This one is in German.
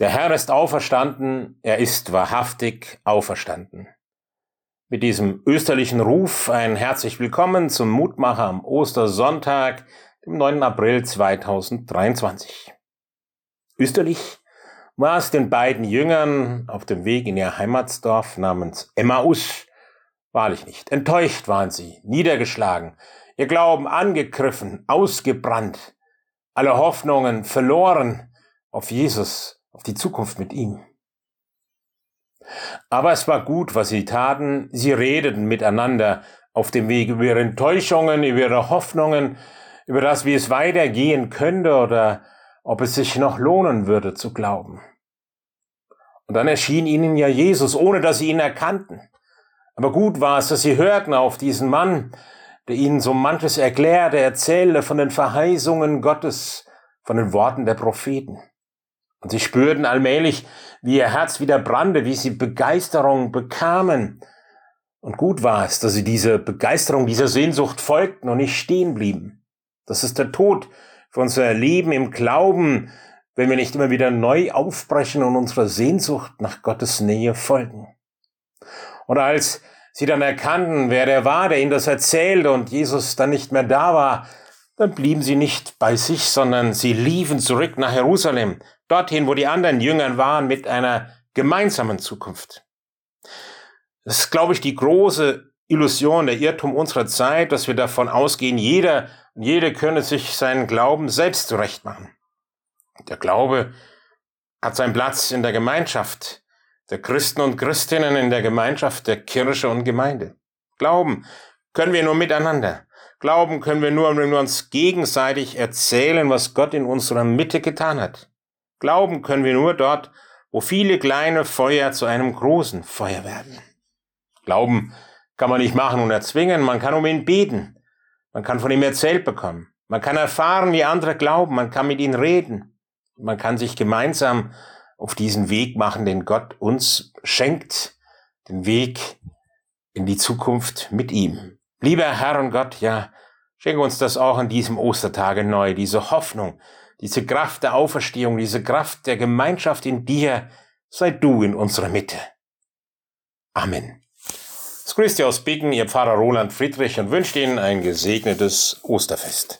Der Herr ist auferstanden, er ist wahrhaftig auferstanden. Mit diesem österlichen Ruf ein herzlich willkommen zum Mutmacher am Ostersonntag, dem 9. April 2023. Österlich war es den beiden Jüngern auf dem Weg in ihr Heimatsdorf namens Emmaus wahrlich nicht. Enttäuscht waren sie, niedergeschlagen, ihr Glauben angegriffen, ausgebrannt, alle Hoffnungen verloren auf Jesus auf die Zukunft mit ihm. Aber es war gut, was sie taten. Sie redeten miteinander auf dem Weg über ihre Enttäuschungen, über ihre Hoffnungen, über das, wie es weitergehen könnte oder ob es sich noch lohnen würde zu glauben. Und dann erschien ihnen ja Jesus, ohne dass sie ihn erkannten. Aber gut war es, dass sie hörten auf diesen Mann, der ihnen so manches erklärte, erzählte von den Verheißungen Gottes, von den Worten der Propheten. Und sie spürten allmählich, wie ihr Herz wieder brannte, wie sie Begeisterung bekamen. Und gut war es, dass sie diese Begeisterung, dieser Sehnsucht folgten und nicht stehen blieben. Das ist der Tod für unser Leben im Glauben, wenn wir nicht immer wieder neu aufbrechen und unserer Sehnsucht nach Gottes Nähe folgen. Und als sie dann erkannten, wer der war, der ihnen das erzählte und Jesus dann nicht mehr da war, dann blieben sie nicht bei sich, sondern sie liefen zurück nach Jerusalem, dorthin, wo die anderen Jüngern waren, mit einer gemeinsamen Zukunft. Das ist, glaube ich, die große Illusion, der Irrtum unserer Zeit, dass wir davon ausgehen, jeder und jede könne sich seinen Glauben selbst zurechtmachen. Der Glaube hat seinen Platz in der Gemeinschaft der Christen und Christinnen, in der Gemeinschaft der Kirche und Gemeinde. Glauben können wir nur miteinander. Glauben können wir nur, wenn wir uns gegenseitig erzählen, was Gott in unserer Mitte getan hat. Glauben können wir nur dort, wo viele kleine Feuer zu einem großen Feuer werden. Glauben kann man nicht machen und erzwingen, man kann um ihn beten, man kann von ihm erzählt bekommen, man kann erfahren, wie andere glauben, man kann mit ihnen reden, man kann sich gemeinsam auf diesen Weg machen, den Gott uns schenkt, den Weg in die Zukunft mit ihm. Lieber Herr und Gott, ja, schenke uns das auch an diesem Ostertage neu, diese Hoffnung, diese Kraft der Auferstehung, diese Kraft der Gemeinschaft in dir, sei du in unserer Mitte. Amen. Es grüßt ihr aus Bicken, ihr Pfarrer Roland Friedrich und wünscht Ihnen ein gesegnetes Osterfest.